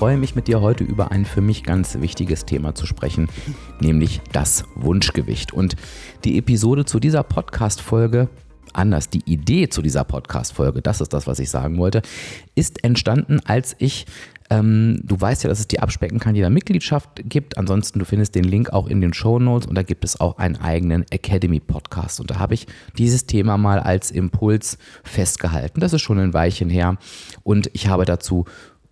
Freue mich mit dir heute über ein für mich ganz wichtiges Thema zu sprechen, nämlich das Wunschgewicht. Und die Episode zu dieser Podcast-Folge anders. Die Idee zu dieser Podcast-Folge, das ist das, was ich sagen wollte, ist entstanden, als ich, ähm, du weißt ja, dass es die Abspecken kann jeder Mitgliedschaft gibt. Ansonsten, du findest den Link auch in den Show Notes und da gibt es auch einen eigenen Academy-Podcast. Und da habe ich dieses Thema mal als Impuls festgehalten. Das ist schon ein Weilchen her und ich habe dazu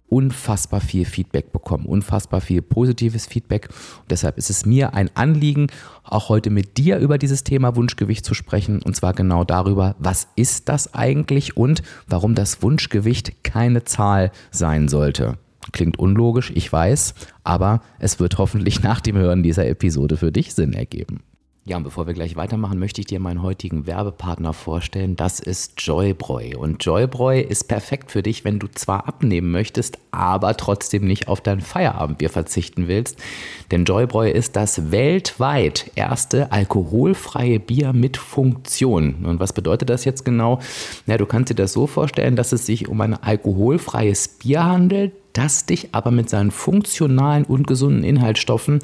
unfassbar viel Feedback bekommen, unfassbar viel positives Feedback. Und deshalb ist es mir ein Anliegen, auch heute mit dir über dieses Thema Wunschgewicht zu sprechen. Und zwar genau darüber, was ist das eigentlich und warum das Wunschgewicht keine Zahl sein sollte. Klingt unlogisch, ich weiß, aber es wird hoffentlich nach dem Hören dieser Episode für dich Sinn ergeben. Ja, und bevor wir gleich weitermachen, möchte ich dir meinen heutigen Werbepartner vorstellen. Das ist Joybräu. Und Joybräu ist perfekt für dich, wenn du zwar abnehmen möchtest, aber trotzdem nicht auf dein Feierabendbier verzichten willst. Denn Joybräu ist das weltweit erste alkoholfreie Bier mit Funktion. Und was bedeutet das jetzt genau? Ja, du kannst dir das so vorstellen, dass es sich um ein alkoholfreies Bier handelt, das dich aber mit seinen funktionalen und gesunden Inhaltsstoffen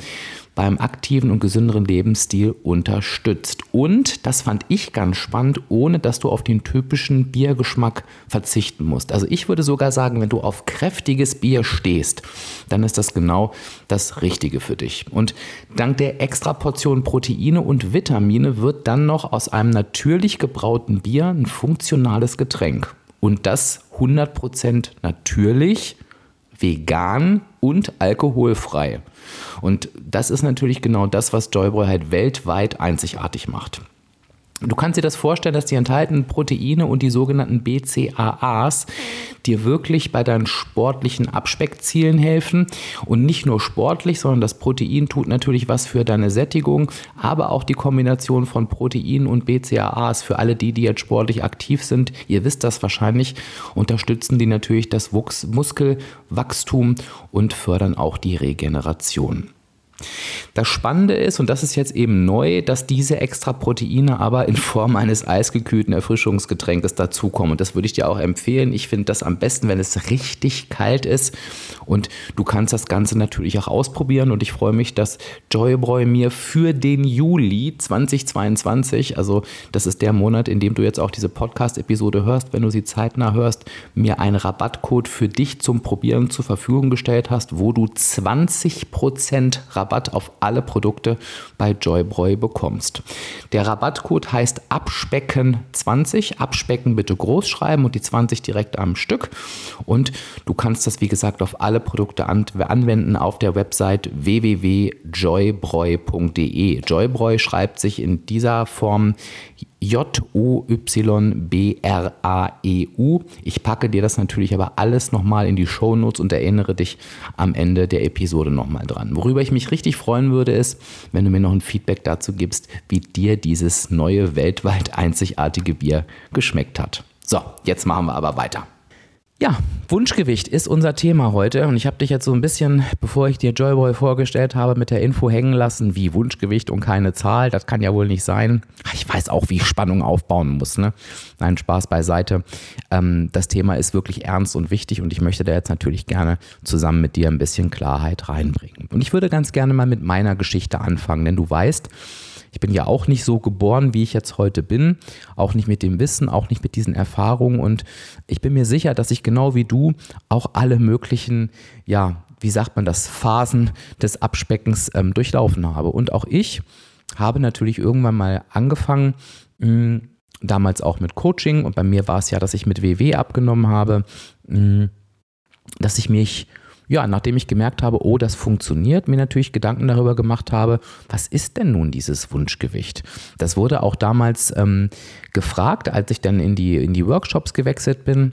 beim aktiven und gesünderen Lebensstil unterstützt. Und, das fand ich ganz spannend, ohne dass du auf den typischen Biergeschmack verzichten musst. Also ich würde sogar sagen, wenn du auf kräftiges Bier stehst, dann ist das genau das Richtige für dich. Und dank der extra Portion Proteine und Vitamine wird dann noch aus einem natürlich gebrauten Bier ein funktionales Getränk. Und das 100% natürlich vegan und alkoholfrei. Und das ist natürlich genau das, was Joybräu halt weltweit einzigartig macht. Du kannst dir das vorstellen, dass die enthaltenen Proteine und die sogenannten BCAAs dir wirklich bei deinen sportlichen Abspeckzielen helfen. Und nicht nur sportlich, sondern das Protein tut natürlich was für deine Sättigung, aber auch die Kombination von Protein und BCAAs für alle die, die jetzt sportlich aktiv sind. Ihr wisst das wahrscheinlich, unterstützen die natürlich das Muskelwachstum und fördern auch die Regeneration. Das Spannende ist, und das ist jetzt eben neu, dass diese extra Proteine aber in Form eines eisgekühlten Erfrischungsgetränkes dazukommen. Und das würde ich dir auch empfehlen. Ich finde das am besten, wenn es richtig kalt ist. Und du kannst das Ganze natürlich auch ausprobieren. Und ich freue mich, dass Joybräu mir für den Juli 2022, also das ist der Monat, in dem du jetzt auch diese Podcast-Episode hörst, wenn du sie zeitnah hörst, mir einen Rabattcode für dich zum Probieren zur Verfügung gestellt hast, wo du 20% Rabatt auf alle Produkte bei Joybräu bekommst. Der Rabattcode heißt Abspecken20. Abspecken bitte groß schreiben und die 20 direkt am Stück. Und du kannst das, wie gesagt, auf alle Produkte anwenden auf der Website www.joybräu.de. Joybräu schreibt sich in dieser Form J-O-Y-B-R-A-E-U. Ich packe dir das natürlich aber alles nochmal in die Shownotes und erinnere dich am Ende der Episode nochmal dran. Worüber ich mich richtig freuen würde, ist, wenn du mir noch ein Feedback dazu gibst, wie dir dieses neue weltweit einzigartige Bier geschmeckt hat. So, jetzt machen wir aber weiter. Ja, Wunschgewicht ist unser Thema heute und ich habe dich jetzt so ein bisschen, bevor ich dir Joyboy vorgestellt habe, mit der Info hängen lassen, wie Wunschgewicht und keine Zahl. Das kann ja wohl nicht sein. Ich weiß auch, wie ich Spannung aufbauen muss. Ne? Nein, Spaß beiseite. Ähm, das Thema ist wirklich ernst und wichtig und ich möchte da jetzt natürlich gerne zusammen mit dir ein bisschen Klarheit reinbringen. Und ich würde ganz gerne mal mit meiner Geschichte anfangen, denn du weißt, ich bin ja auch nicht so geboren, wie ich jetzt heute bin, auch nicht mit dem Wissen, auch nicht mit diesen Erfahrungen. Und ich bin mir sicher, dass ich genau wie du auch alle möglichen, ja, wie sagt man das, Phasen des Abspeckens ähm, durchlaufen habe. Und auch ich habe natürlich irgendwann mal angefangen, mh, hm, damals auch mit Coaching. Und bei mir war es ja, dass ich mit WW abgenommen habe, mh, hm, dass ich mich ja, nachdem ich gemerkt habe, oh, das funktioniert, mir natürlich Gedanken darüber gemacht habe, was ist denn nun dieses Wunschgewicht? Das wurde auch damals ähm, gefragt, als ich dann in die, in die Workshops gewechselt bin.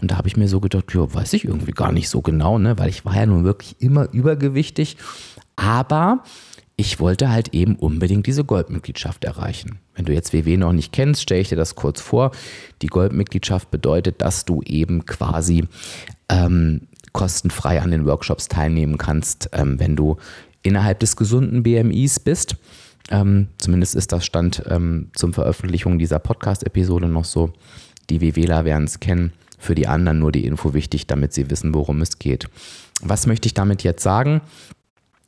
Und da habe ich mir so gedacht, ja, weiß ich irgendwie gar nicht so genau, ne? weil ich war ja nun wirklich immer übergewichtig. Aber ich wollte halt eben unbedingt diese Goldmitgliedschaft erreichen. Wenn du jetzt WW noch nicht kennst, stelle ich dir das kurz vor. Die Goldmitgliedschaft bedeutet, dass du eben quasi ähm, kostenfrei an den Workshops teilnehmen kannst, ähm, wenn du innerhalb des gesunden BMIs bist. Ähm, zumindest ist das Stand ähm, zum Veröffentlichung dieser Podcast-Episode noch so. Die WWler werden es kennen. Für die anderen nur die Info wichtig, damit sie wissen, worum es geht. Was möchte ich damit jetzt sagen?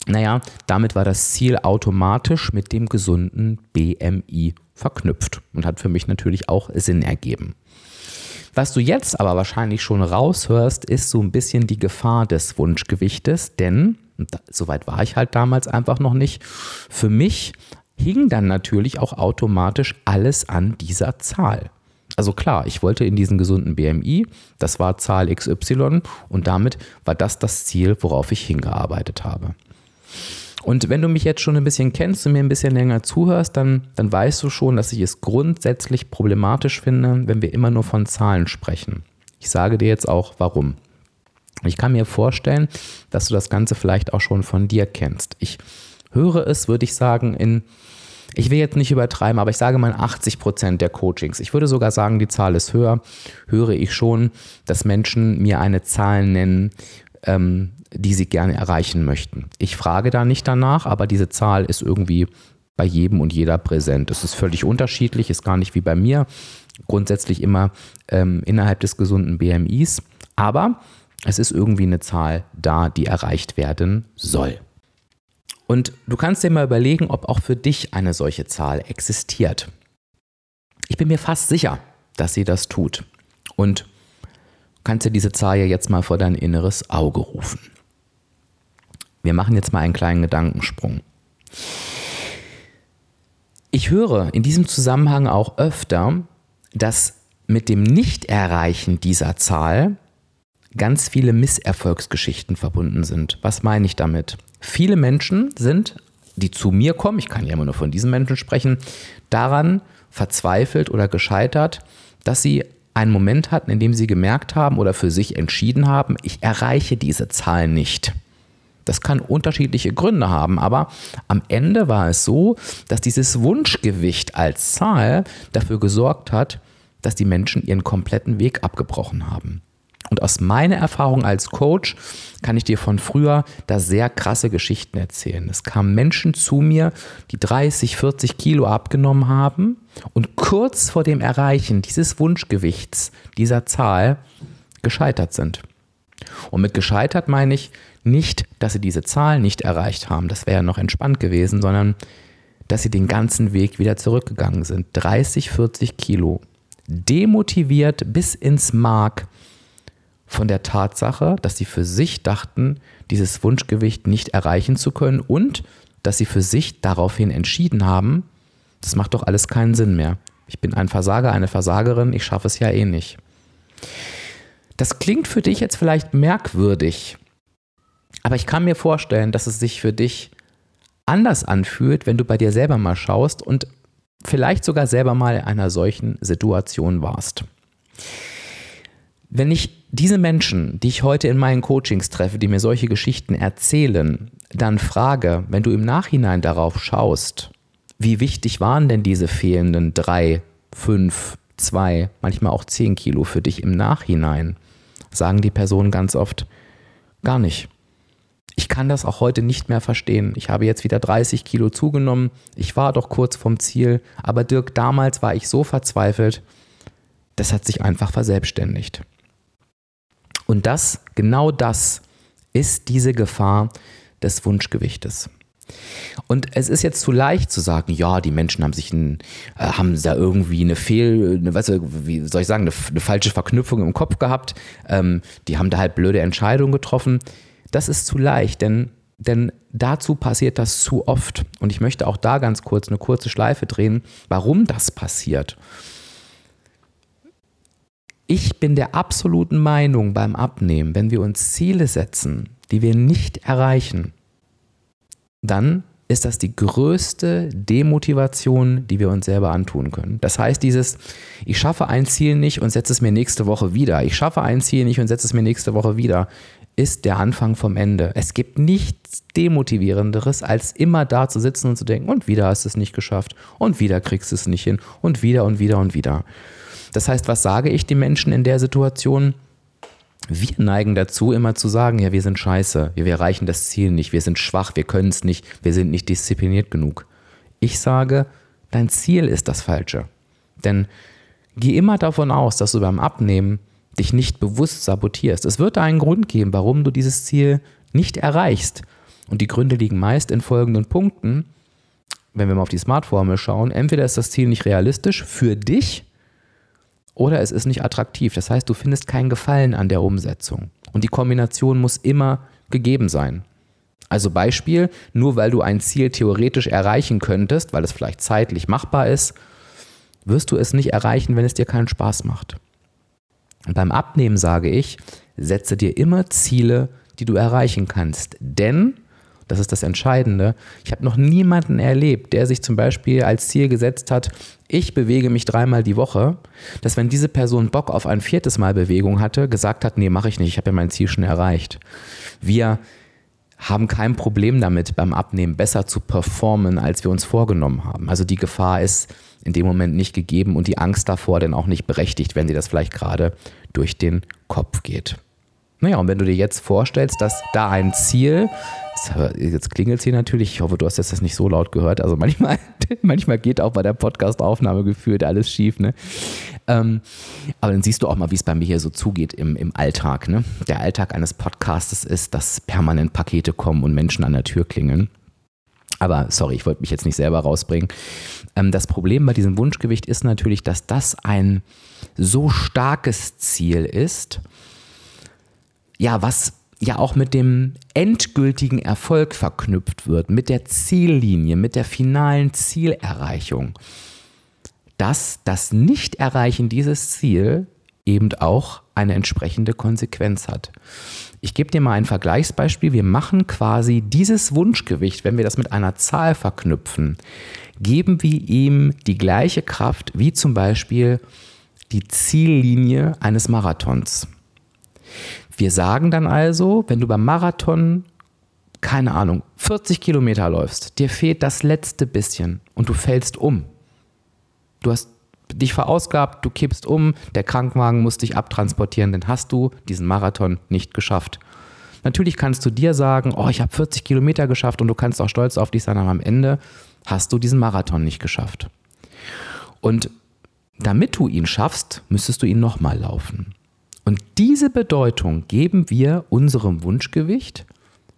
Naja, damit war das Ziel automatisch mit dem gesunden BMI verknüpft und hat für mich natürlich auch Sinn ergeben. Was du jetzt aber wahrscheinlich schon raushörst, ist so ein bisschen die Gefahr des Wunschgewichtes, denn, soweit war ich halt damals einfach noch nicht, für mich hing dann natürlich auch automatisch alles an dieser Zahl. Also klar, ich wollte in diesen gesunden BMI, das war Zahl XY und damit war das das Ziel, worauf ich hingearbeitet habe. Und wenn du mich jetzt schon ein bisschen kennst und mir ein bisschen länger zuhörst, dann, dann weißt du schon, dass ich es grundsätzlich problematisch finde, wenn wir immer nur von Zahlen sprechen. Ich sage dir jetzt auch warum. Ich kann mir vorstellen, dass du das Ganze vielleicht auch schon von dir kennst. Ich höre es, würde ich sagen, in, ich will jetzt nicht übertreiben, aber ich sage mal 80 Prozent der Coachings. Ich würde sogar sagen, die Zahl ist höher. Höre ich schon, dass Menschen mir eine Zahl nennen, ähm, die sie gerne erreichen möchten. Ich frage da nicht danach, aber diese Zahl ist irgendwie bei jedem und jeder präsent. Es ist völlig unterschiedlich, ist gar nicht wie bei mir. Grundsätzlich immer ähm, innerhalb des gesunden BMIs. Aber es ist irgendwie eine Zahl da, die erreicht werden soll. Und du kannst dir mal überlegen, ob auch für dich eine solche Zahl existiert. Ich bin mir fast sicher, dass sie das tut. Und kannst dir diese Zahl ja jetzt mal vor dein inneres Auge rufen. Wir machen jetzt mal einen kleinen Gedankensprung. Ich höre in diesem Zusammenhang auch öfter, dass mit dem Nichterreichen dieser Zahl ganz viele Misserfolgsgeschichten verbunden sind. Was meine ich damit? Viele Menschen sind, die zu mir kommen, ich kann ja immer nur von diesen Menschen sprechen, daran verzweifelt oder gescheitert, dass sie einen Moment hatten, in dem sie gemerkt haben oder für sich entschieden haben, ich erreiche diese Zahl nicht. Das kann unterschiedliche Gründe haben, aber am Ende war es so, dass dieses Wunschgewicht als Zahl dafür gesorgt hat, dass die Menschen ihren kompletten Weg abgebrochen haben. Und aus meiner Erfahrung als Coach kann ich dir von früher da sehr krasse Geschichten erzählen. Es kamen Menschen zu mir, die 30, 40 Kilo abgenommen haben und kurz vor dem Erreichen dieses Wunschgewichts, dieser Zahl, gescheitert sind. Und mit gescheitert meine ich nicht, dass sie diese Zahl nicht erreicht haben, das wäre ja noch entspannt gewesen, sondern dass sie den ganzen Weg wieder zurückgegangen sind. 30, 40 Kilo. Demotiviert bis ins Mark von der Tatsache, dass sie für sich dachten, dieses Wunschgewicht nicht erreichen zu können und dass sie für sich daraufhin entschieden haben, das macht doch alles keinen Sinn mehr. Ich bin ein Versager, eine Versagerin, ich schaffe es ja eh nicht. Das klingt für dich jetzt vielleicht merkwürdig, aber ich kann mir vorstellen, dass es sich für dich anders anfühlt, wenn du bei dir selber mal schaust und vielleicht sogar selber mal in einer solchen Situation warst. Wenn ich diese Menschen, die ich heute in meinen Coachings treffe, die mir solche Geschichten erzählen, dann frage, wenn du im Nachhinein darauf schaust, wie wichtig waren denn diese fehlenden drei, fünf, zwei, manchmal auch zehn Kilo für dich im Nachhinein, sagen die Personen ganz oft gar nicht. Ich kann das auch heute nicht mehr verstehen. Ich habe jetzt wieder 30 Kilo zugenommen. Ich war doch kurz vom Ziel. Aber Dirk, damals war ich so verzweifelt. Das hat sich einfach verselbstständigt. Und das, genau das, ist diese Gefahr des Wunschgewichtes. Und es ist jetzt zu leicht zu sagen, ja, die Menschen haben sich ein, äh, haben da irgendwie eine Fehl, eine, weißt du, wie soll ich sagen, eine, eine falsche Verknüpfung im Kopf gehabt. Ähm, die haben da halt blöde Entscheidungen getroffen. Das ist zu leicht, denn, denn dazu passiert das zu oft. Und ich möchte auch da ganz kurz eine kurze Schleife drehen, warum das passiert. Ich bin der absoluten Meinung beim Abnehmen, wenn wir uns Ziele setzen, die wir nicht erreichen, dann ist das die größte Demotivation, die wir uns selber antun können. Das heißt, dieses, ich schaffe ein Ziel nicht und setze es mir nächste Woche wieder. Ich schaffe ein Ziel nicht und setze es mir nächste Woche wieder, ist der Anfang vom Ende. Es gibt nichts Demotivierenderes, als immer da zu sitzen und zu denken, und wieder hast du es nicht geschafft, und wieder kriegst du es nicht hin, und wieder und wieder und wieder. Das heißt, was sage ich den Menschen in der Situation? Wir neigen dazu, immer zu sagen, ja, wir sind scheiße, wir erreichen das Ziel nicht, wir sind schwach, wir können es nicht, wir sind nicht diszipliniert genug. Ich sage, dein Ziel ist das Falsche. Denn geh immer davon aus, dass du beim Abnehmen dich nicht bewusst sabotierst. Es wird einen Grund geben, warum du dieses Ziel nicht erreichst. Und die Gründe liegen meist in folgenden Punkten. Wenn wir mal auf die Smart-Formel schauen, entweder ist das Ziel nicht realistisch für dich oder es ist nicht attraktiv. Das heißt, du findest keinen Gefallen an der Umsetzung. Und die Kombination muss immer gegeben sein. Also Beispiel, nur weil du ein Ziel theoretisch erreichen könntest, weil es vielleicht zeitlich machbar ist, wirst du es nicht erreichen, wenn es dir keinen Spaß macht. Und beim Abnehmen sage ich, setze dir immer Ziele, die du erreichen kannst. Denn das ist das Entscheidende. Ich habe noch niemanden erlebt, der sich zum Beispiel als Ziel gesetzt hat, ich bewege mich dreimal die Woche, dass wenn diese Person Bock auf ein viertes Mal Bewegung hatte, gesagt hat, nee, mache ich nicht, ich habe ja mein Ziel schon erreicht. Wir haben kein Problem damit, beim Abnehmen besser zu performen, als wir uns vorgenommen haben. Also die Gefahr ist in dem Moment nicht gegeben und die Angst davor dann auch nicht berechtigt, wenn sie das vielleicht gerade durch den Kopf geht. Naja, und wenn du dir jetzt vorstellst, dass da ein Ziel, jetzt klingelt es hier natürlich, ich hoffe, du hast jetzt das nicht so laut gehört, also manchmal, manchmal geht auch bei der Podcast-Aufnahme gefühlt alles schief, ne? Ähm, aber dann siehst du auch mal, wie es bei mir hier so zugeht im, im Alltag, ne? Der Alltag eines Podcastes ist, dass permanent Pakete kommen und Menschen an der Tür klingeln. Aber sorry, ich wollte mich jetzt nicht selber rausbringen. Ähm, das Problem bei diesem Wunschgewicht ist natürlich, dass das ein so starkes Ziel ist, ja, was ja auch mit dem endgültigen Erfolg verknüpft wird, mit der Ziellinie, mit der finalen Zielerreichung, dass das Nicht-Erreichen dieses Ziel eben auch eine entsprechende Konsequenz hat. Ich gebe dir mal ein Vergleichsbeispiel. Wir machen quasi dieses Wunschgewicht, wenn wir das mit einer Zahl verknüpfen, geben wir ihm die gleiche Kraft wie zum Beispiel die Ziellinie eines Marathons. Wir sagen dann also, wenn du beim Marathon, keine Ahnung, 40 Kilometer läufst, dir fehlt das letzte bisschen und du fällst um. Du hast dich verausgabt, du kippst um, der Krankenwagen muss dich abtransportieren, dann hast du diesen Marathon nicht geschafft. Natürlich kannst du dir sagen, oh, ich habe 40 Kilometer geschafft und du kannst auch stolz auf dich sein, aber am Ende hast du diesen Marathon nicht geschafft. Und damit du ihn schaffst, müsstest du ihn nochmal laufen. Und diese Bedeutung geben wir unserem Wunschgewicht,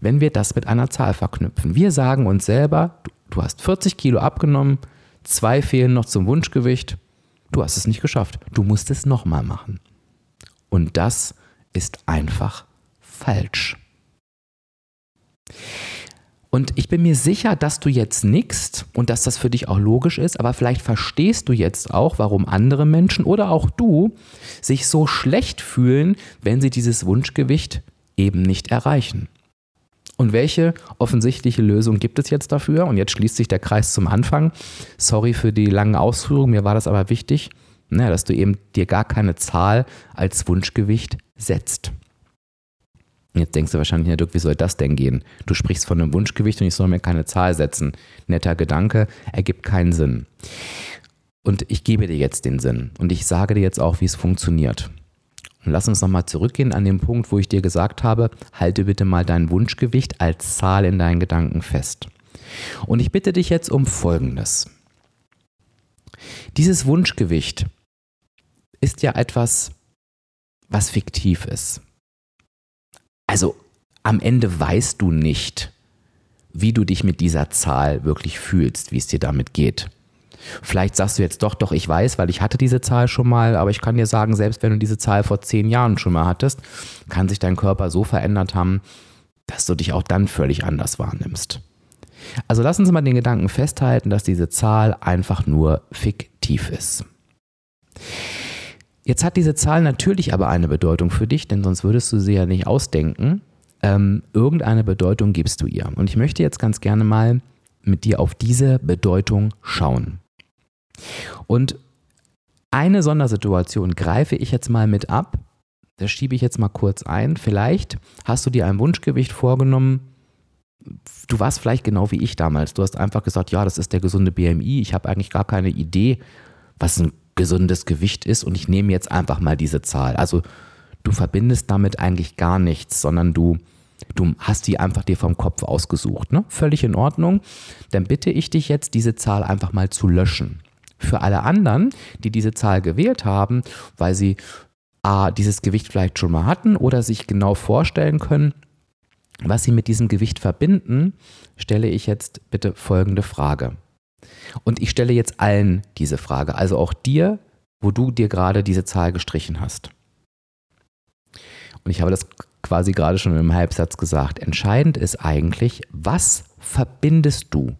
wenn wir das mit einer Zahl verknüpfen. Wir sagen uns selber, du hast 40 Kilo abgenommen, zwei fehlen noch zum Wunschgewicht, du hast es nicht geschafft, du musst es nochmal machen. Und das ist einfach falsch. Und ich bin mir sicher, dass du jetzt nickst und dass das für dich auch logisch ist, aber vielleicht verstehst du jetzt auch, warum andere Menschen oder auch du sich so schlecht fühlen, wenn sie dieses Wunschgewicht eben nicht erreichen. Und welche offensichtliche Lösung gibt es jetzt dafür? Und jetzt schließt sich der Kreis zum Anfang. Sorry für die langen Ausführungen, mir war das aber wichtig, ne, dass du eben dir gar keine Zahl als Wunschgewicht setzt. Jetzt denkst du wahrscheinlich, ja, Dirk, wie soll das denn gehen? Du sprichst von einem Wunschgewicht und ich soll mir keine Zahl setzen. Netter Gedanke, ergibt keinen Sinn. Und ich gebe dir jetzt den Sinn und ich sage dir jetzt auch, wie es funktioniert. Und lass uns nochmal zurückgehen an den Punkt, wo ich dir gesagt habe, halte bitte mal dein Wunschgewicht als Zahl in deinen Gedanken fest. Und ich bitte dich jetzt um Folgendes. Dieses Wunschgewicht ist ja etwas, was fiktiv ist. Also am Ende weißt du nicht, wie du dich mit dieser Zahl wirklich fühlst, wie es dir damit geht. Vielleicht sagst du jetzt doch, doch, ich weiß, weil ich hatte diese Zahl schon mal, aber ich kann dir sagen, selbst wenn du diese Zahl vor zehn Jahren schon mal hattest, kann sich dein Körper so verändert haben, dass du dich auch dann völlig anders wahrnimmst. Also lass uns mal den Gedanken festhalten, dass diese Zahl einfach nur fiktiv ist. Jetzt hat diese Zahl natürlich aber eine Bedeutung für dich, denn sonst würdest du sie ja nicht ausdenken. Ähm, irgendeine Bedeutung gibst du ihr. Und ich möchte jetzt ganz gerne mal mit dir auf diese Bedeutung schauen. Und eine Sondersituation greife ich jetzt mal mit ab. Das schiebe ich jetzt mal kurz ein. Vielleicht hast du dir ein Wunschgewicht vorgenommen. Du warst vielleicht genau wie ich damals. Du hast einfach gesagt, ja, das ist der gesunde BMI. Ich habe eigentlich gar keine Idee, was ein gesundes Gewicht ist und ich nehme jetzt einfach mal diese Zahl. Also du verbindest damit eigentlich gar nichts, sondern du, du hast die einfach dir vom Kopf ausgesucht. Ne? Völlig in Ordnung. Dann bitte ich dich jetzt, diese Zahl einfach mal zu löschen. Für alle anderen, die diese Zahl gewählt haben, weil sie A, dieses Gewicht vielleicht schon mal hatten oder sich genau vorstellen können, was sie mit diesem Gewicht verbinden, stelle ich jetzt bitte folgende Frage. Und ich stelle jetzt allen diese Frage, also auch dir, wo du dir gerade diese Zahl gestrichen hast. Und ich habe das quasi gerade schon im Halbsatz gesagt. Entscheidend ist eigentlich, was verbindest du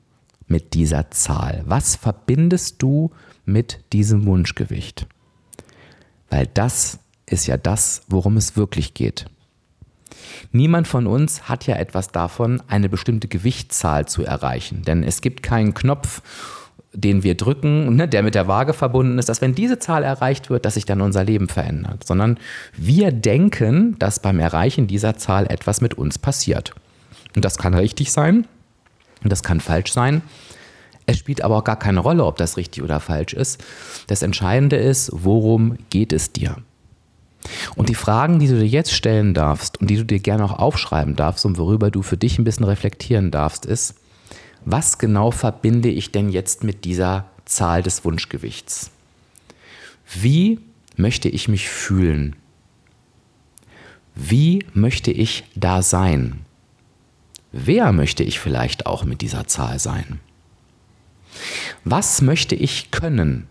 mit dieser Zahl? Was verbindest du mit diesem Wunschgewicht? Weil das ist ja das, worum es wirklich geht. Niemand von uns hat ja etwas davon, eine bestimmte Gewichtszahl zu erreichen. Denn es gibt keinen Knopf, den wir drücken, ne, der mit der Waage verbunden ist, dass wenn diese Zahl erreicht wird, dass sich dann unser Leben verändert. Sondern wir denken, dass beim Erreichen dieser Zahl etwas mit uns passiert. Und das kann richtig sein und das kann falsch sein. Es spielt aber auch gar keine Rolle, ob das richtig oder falsch ist. Das Entscheidende ist, worum geht es dir? Und die Fragen, die du dir jetzt stellen darfst und die du dir gerne auch aufschreiben darfst und worüber du für dich ein bisschen reflektieren darfst, ist, was genau verbinde ich denn jetzt mit dieser Zahl des Wunschgewichts? Wie möchte ich mich fühlen? Wie möchte ich da sein? Wer möchte ich vielleicht auch mit dieser Zahl sein? Was möchte ich können?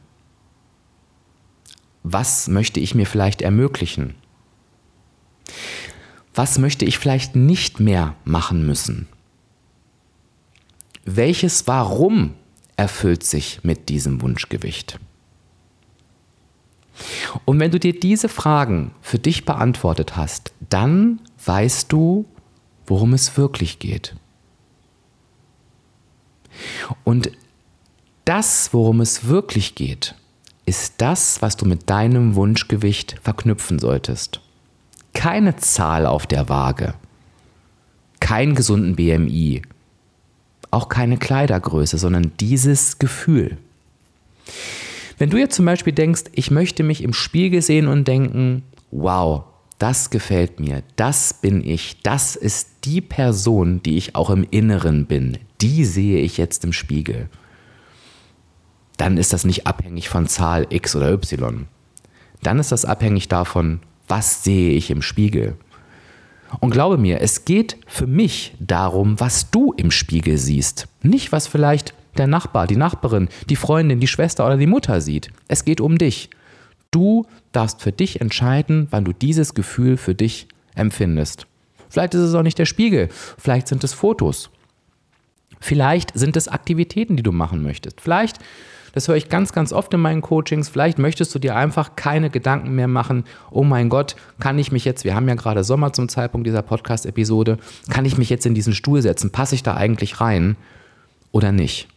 Was möchte ich mir vielleicht ermöglichen? Was möchte ich vielleicht nicht mehr machen müssen? Welches Warum erfüllt sich mit diesem Wunschgewicht? Und wenn du dir diese Fragen für dich beantwortet hast, dann weißt du, worum es wirklich geht. Und das, worum es wirklich geht, ist das, was du mit deinem Wunschgewicht verknüpfen solltest. Keine Zahl auf der Waage, keinen gesunden BMI, auch keine Kleidergröße, sondern dieses Gefühl. Wenn du jetzt zum Beispiel denkst, ich möchte mich im Spiegel sehen und denken, wow, das gefällt mir, das bin ich, das ist die Person, die ich auch im Inneren bin, die sehe ich jetzt im Spiegel dann ist das nicht abhängig von Zahl X oder Y. Dann ist das abhängig davon, was sehe ich im Spiegel. Und glaube mir, es geht für mich darum, was du im Spiegel siehst. Nicht, was vielleicht der Nachbar, die Nachbarin, die Freundin, die Schwester oder die Mutter sieht. Es geht um dich. Du darfst für dich entscheiden, wann du dieses Gefühl für dich empfindest. Vielleicht ist es auch nicht der Spiegel, vielleicht sind es Fotos. Vielleicht sind es Aktivitäten, die du machen möchtest. Vielleicht das höre ich ganz, ganz oft in meinen Coachings. Vielleicht möchtest du dir einfach keine Gedanken mehr machen, oh mein Gott, kann ich mich jetzt, wir haben ja gerade Sommer zum Zeitpunkt dieser Podcast-Episode, kann ich mich jetzt in diesen Stuhl setzen? Passe ich da eigentlich rein oder nicht?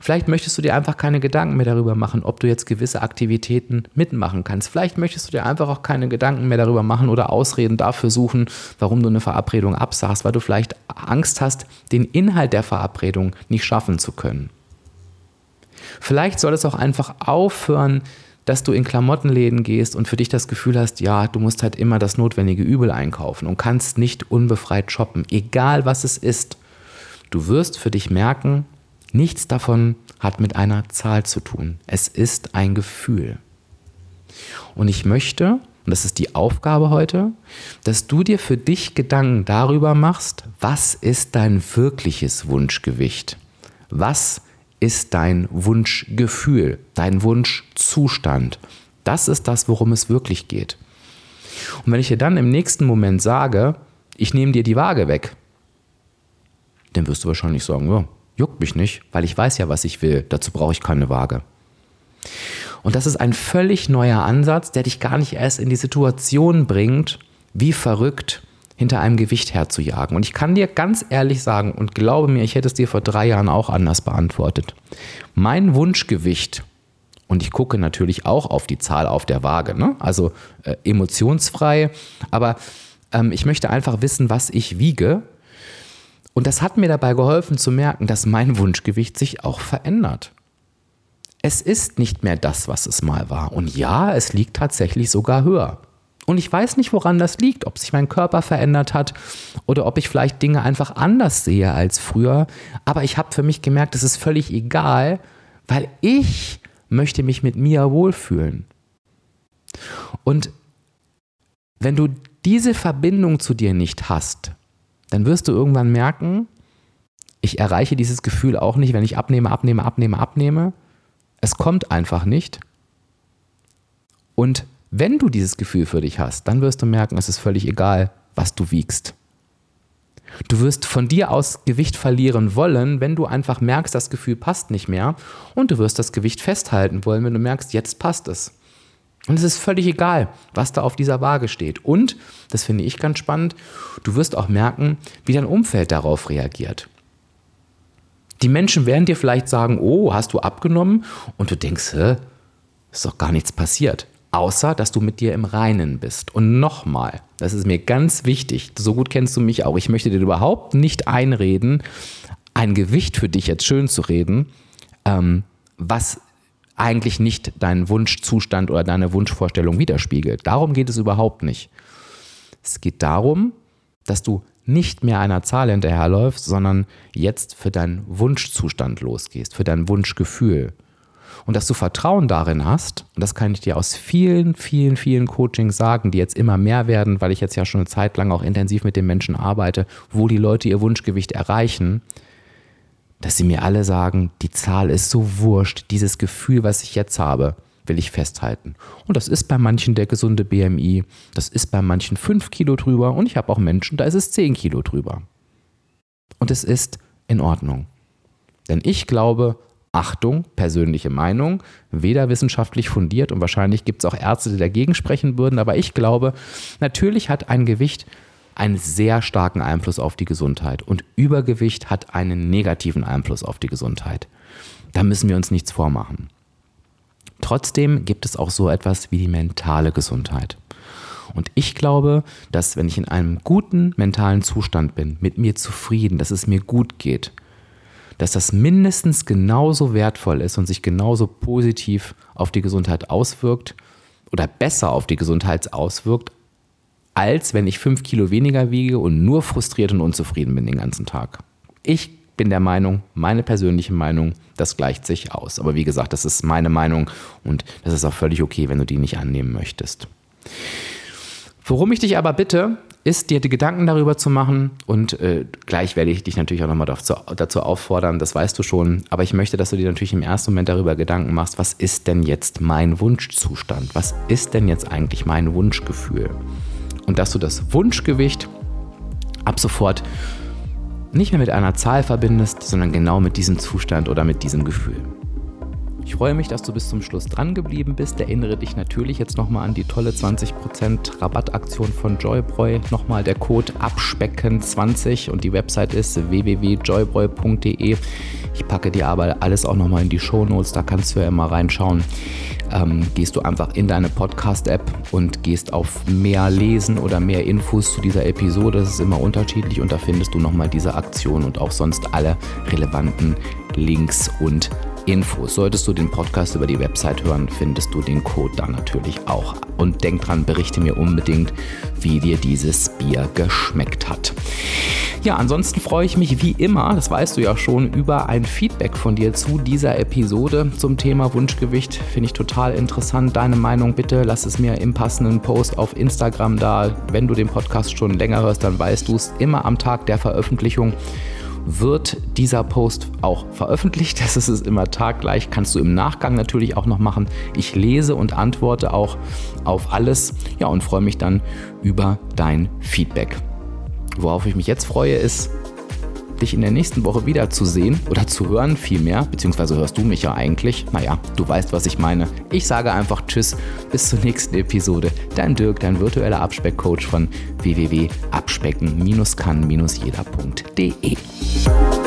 Vielleicht möchtest du dir einfach keine Gedanken mehr darüber machen, ob du jetzt gewisse Aktivitäten mitmachen kannst. Vielleicht möchtest du dir einfach auch keine Gedanken mehr darüber machen oder Ausreden dafür suchen, warum du eine Verabredung absagst, weil du vielleicht Angst hast, den Inhalt der Verabredung nicht schaffen zu können. Vielleicht soll es auch einfach aufhören, dass du in Klamottenläden gehst und für dich das Gefühl hast, ja, du musst halt immer das notwendige Übel einkaufen und kannst nicht unbefreit shoppen, egal was es ist. Du wirst für dich merken, nichts davon hat mit einer Zahl zu tun. Es ist ein Gefühl. Und ich möchte, und das ist die Aufgabe heute, dass du dir für dich Gedanken darüber machst, was ist dein wirkliches Wunschgewicht? Was ist dein Wunschgefühl, dein Wunschzustand. Das ist das, worum es wirklich geht. Und wenn ich dir dann im nächsten Moment sage, ich nehme dir die Waage weg, dann wirst du wahrscheinlich sagen, ja, juckt mich nicht, weil ich weiß ja, was ich will. Dazu brauche ich keine Waage. Und das ist ein völlig neuer Ansatz, der dich gar nicht erst in die Situation bringt, wie verrückt hinter einem Gewicht herzujagen. Und ich kann dir ganz ehrlich sagen, und glaube mir, ich hätte es dir vor drei Jahren auch anders beantwortet. Mein Wunschgewicht, und ich gucke natürlich auch auf die Zahl auf der Waage, ne? also äh, emotionsfrei, aber ähm, ich möchte einfach wissen, was ich wiege. Und das hat mir dabei geholfen zu merken, dass mein Wunschgewicht sich auch verändert. Es ist nicht mehr das, was es mal war. Und ja, es liegt tatsächlich sogar höher. Und ich weiß nicht, woran das liegt, ob sich mein Körper verändert hat oder ob ich vielleicht Dinge einfach anders sehe als früher. Aber ich habe für mich gemerkt, es ist völlig egal, weil ich möchte mich mit mir wohlfühlen. Und wenn du diese Verbindung zu dir nicht hast, dann wirst du irgendwann merken, ich erreiche dieses Gefühl auch nicht, wenn ich abnehme, abnehme, abnehme, abnehme. Es kommt einfach nicht. Und wenn du dieses Gefühl für dich hast, dann wirst du merken, es ist völlig egal, was du wiegst. Du wirst von dir aus Gewicht verlieren wollen, wenn du einfach merkst, das Gefühl passt nicht mehr. Und du wirst das Gewicht festhalten wollen, wenn du merkst, jetzt passt es. Und es ist völlig egal, was da auf dieser Waage steht. Und, das finde ich ganz spannend, du wirst auch merken, wie dein Umfeld darauf reagiert. Die Menschen werden dir vielleicht sagen, oh, hast du abgenommen? Und du denkst, hä, ist doch gar nichts passiert außer dass du mit dir im Reinen bist. Und nochmal, das ist mir ganz wichtig, so gut kennst du mich auch, ich möchte dir überhaupt nicht einreden, ein Gewicht für dich jetzt schön zu reden, ähm, was eigentlich nicht deinen Wunschzustand oder deine Wunschvorstellung widerspiegelt. Darum geht es überhaupt nicht. Es geht darum, dass du nicht mehr einer Zahl hinterherläufst, sondern jetzt für deinen Wunschzustand losgehst, für dein Wunschgefühl und dass du Vertrauen darin hast, und das kann ich dir aus vielen, vielen, vielen Coachings sagen, die jetzt immer mehr werden, weil ich jetzt ja schon eine Zeit lang auch intensiv mit den Menschen arbeite, wo die Leute ihr Wunschgewicht erreichen, dass sie mir alle sagen, die Zahl ist so wurscht, dieses Gefühl, was ich jetzt habe, will ich festhalten. Und das ist bei manchen der gesunde BMI, das ist bei manchen 5 Kilo drüber und ich habe auch Menschen, da ist es 10 Kilo drüber. Und es ist in Ordnung. Denn ich glaube, Achtung, persönliche Meinung, weder wissenschaftlich fundiert und wahrscheinlich gibt es auch Ärzte, die dagegen sprechen würden, aber ich glaube, natürlich hat ein Gewicht einen sehr starken Einfluss auf die Gesundheit und Übergewicht hat einen negativen Einfluss auf die Gesundheit. Da müssen wir uns nichts vormachen. Trotzdem gibt es auch so etwas wie die mentale Gesundheit. Und ich glaube, dass wenn ich in einem guten mentalen Zustand bin, mit mir zufrieden, dass es mir gut geht, dass das mindestens genauso wertvoll ist und sich genauso positiv auf die Gesundheit auswirkt oder besser auf die Gesundheit auswirkt, als wenn ich fünf Kilo weniger wiege und nur frustriert und unzufrieden bin den ganzen Tag. Ich bin der Meinung, meine persönliche Meinung, das gleicht sich aus. Aber wie gesagt, das ist meine Meinung und das ist auch völlig okay, wenn du die nicht annehmen möchtest. Worum ich dich aber bitte, ist, dir die Gedanken darüber zu machen. Und äh, gleich werde ich dich natürlich auch nochmal dazu, dazu auffordern, das weißt du schon. Aber ich möchte, dass du dir natürlich im ersten Moment darüber Gedanken machst, was ist denn jetzt mein Wunschzustand? Was ist denn jetzt eigentlich mein Wunschgefühl? Und dass du das Wunschgewicht ab sofort nicht mehr mit einer Zahl verbindest, sondern genau mit diesem Zustand oder mit diesem Gefühl. Ich freue mich, dass du bis zum Schluss dran geblieben bist. Erinnere dich natürlich jetzt nochmal an die tolle 20% Rabattaktion von Joybräu. Nochmal der Code abspecken20 und die Website ist www.joybräu.de. Ich packe dir aber alles auch nochmal in die Show Notes, da kannst du ja immer reinschauen. Ähm, gehst du einfach in deine Podcast-App und gehst auf mehr Lesen oder mehr Infos zu dieser Episode. Das ist immer unterschiedlich und da findest du nochmal diese Aktion und auch sonst alle relevanten Links und Infos. Solltest du den Podcast über die Website hören, findest du den Code da natürlich auch. Und denk dran, berichte mir unbedingt, wie dir dieses Bier geschmeckt hat. Ja, ansonsten freue ich mich wie immer, das weißt du ja schon, über ein Feedback von dir zu dieser Episode zum Thema Wunschgewicht. Finde ich total interessant. Deine Meinung bitte lass es mir im passenden Post auf Instagram da. Wenn du den Podcast schon länger hörst, dann weißt du es immer am Tag der Veröffentlichung wird dieser Post auch veröffentlicht. Das ist es immer taggleich. Kannst du im Nachgang natürlich auch noch machen. Ich lese und antworte auch auf alles. Ja, und freue mich dann über dein Feedback. Worauf ich mich jetzt freue, ist, dich in der nächsten Woche wieder zu sehen oder zu hören vielmehr, beziehungsweise hörst du mich ja eigentlich. Naja, du weißt, was ich meine. Ich sage einfach Tschüss, bis zur nächsten Episode. Dein Dirk, dein virtueller Abspeckcoach von www.abspecken-kann-jeder.de. Show.